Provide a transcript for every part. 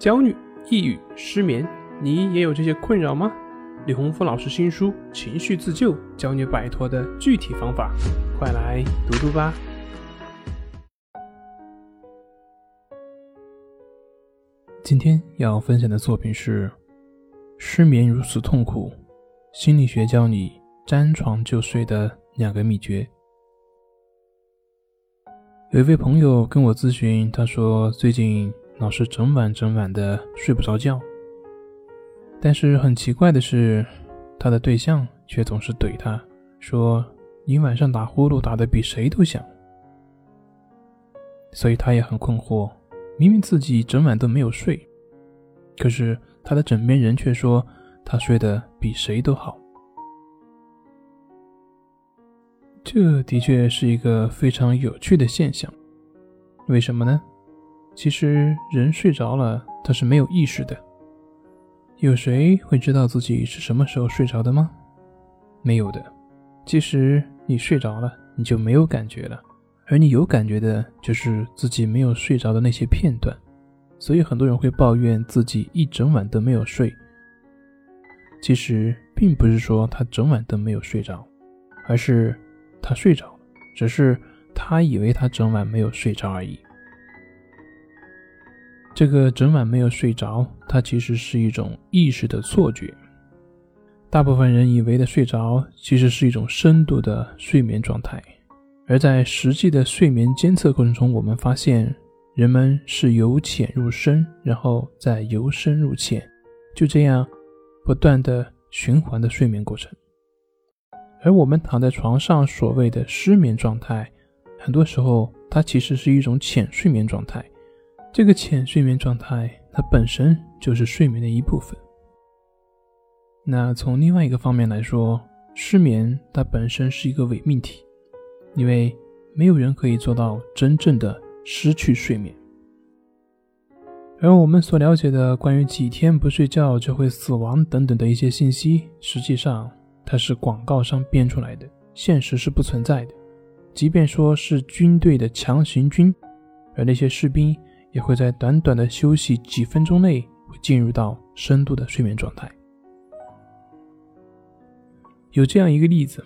焦虑、抑郁、失眠，你也有这些困扰吗？李洪福老师新书《情绪自救》教你摆脱的具体方法，快来读读吧。今天要分享的作品是《失眠如此痛苦》，心理学教你沾床就睡的两个秘诀。有一位朋友跟我咨询，他说最近。老是整晚整晚的睡不着觉，但是很奇怪的是，他的对象却总是怼他说：“你晚上打呼噜打得比谁都响。”所以他也很困惑，明明自己整晚都没有睡，可是他的枕边人却说他睡得比谁都好。这的确是一个非常有趣的现象，为什么呢？其实人睡着了，他是没有意识的。有谁会知道自己是什么时候睡着的吗？没有的。其实你睡着了，你就没有感觉了，而你有感觉的，就是自己没有睡着的那些片段。所以很多人会抱怨自己一整晚都没有睡。其实并不是说他整晚都没有睡着，而是他睡着了，只是他以为他整晚没有睡着而已。这个整晚没有睡着，它其实是一种意识的错觉。大部分人以为的睡着，其实是一种深度的睡眠状态。而在实际的睡眠监测过程中，我们发现人们是由浅入深，然后再由深入浅，就这样不断的循环的睡眠过程。而我们躺在床上所谓的失眠状态，很多时候它其实是一种浅睡眠状态。这个浅睡眠状态，它本身就是睡眠的一部分。那从另外一个方面来说，失眠它本身是一个伪命题，因为没有人可以做到真正的失去睡眠。而我们所了解的关于几天不睡觉就会死亡等等的一些信息，实际上它是广告商编出来的，现实是不存在的。即便说是军队的强行军，而那些士兵。也会在短短的休息几分钟内，会进入到深度的睡眠状态。有这样一个例子，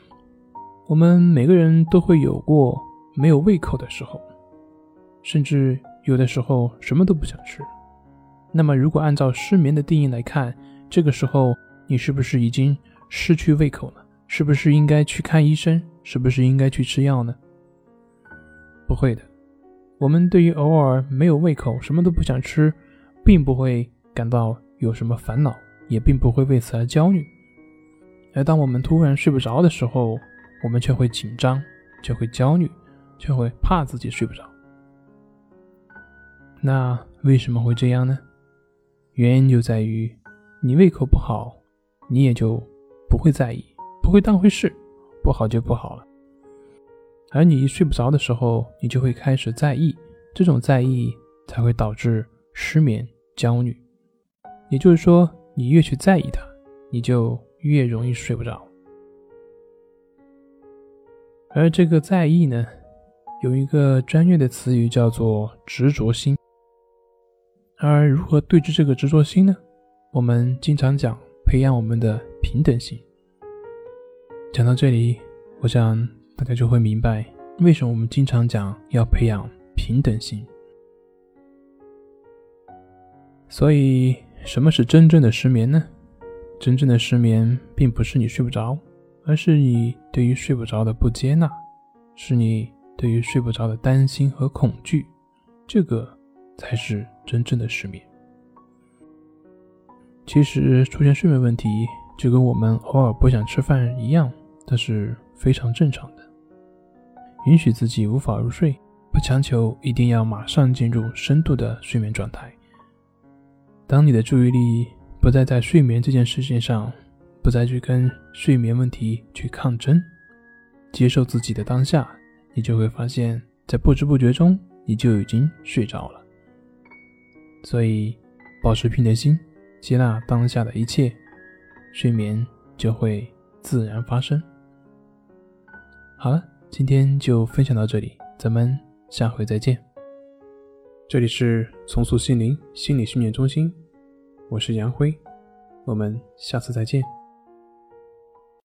我们每个人都会有过没有胃口的时候，甚至有的时候什么都不想吃。那么，如果按照失眠的定义来看，这个时候你是不是已经失去胃口了？是不是应该去看医生？是不是应该去吃药呢？不会的。我们对于偶尔没有胃口、什么都不想吃，并不会感到有什么烦恼，也并不会为此而焦虑。而当我们突然睡不着的时候，我们却会紧张，却会焦虑，却会怕自己睡不着。那为什么会这样呢？原因就在于你胃口不好，你也就不会在意，不会当回事，不好就不好了。而你睡不着的时候，你就会开始在意，这种在意才会导致失眠、焦虑。也就是说，你越去在意它，你就越容易睡不着。而这个在意呢，有一个专业的词语叫做执着心。而如何对治这个执着心呢？我们经常讲培养我们的平等心。讲到这里，我想。大家就会明白，为什么我们经常讲要培养平等心。所以，什么是真正的失眠呢？真正的失眠，并不是你睡不着，而是你对于睡不着的不接纳，是你对于睡不着的担心和恐惧，这个才是真正的失眠。其实，出现睡眠问题，就跟我们偶尔不想吃饭一样，但是非常正常的。允许自己无法入睡，不强求一定要马上进入深度的睡眠状态。当你的注意力不再在睡眠这件事情上，不再去跟睡眠问题去抗争，接受自己的当下，你就会发现，在不知不觉中，你就已经睡着了。所以，保持平等心，接纳当下的一切，睡眠就会自然发生。好了。今天就分享到这里，咱们下回再见。这里是重塑心灵心理训练中心，我是杨辉，我们下次再见。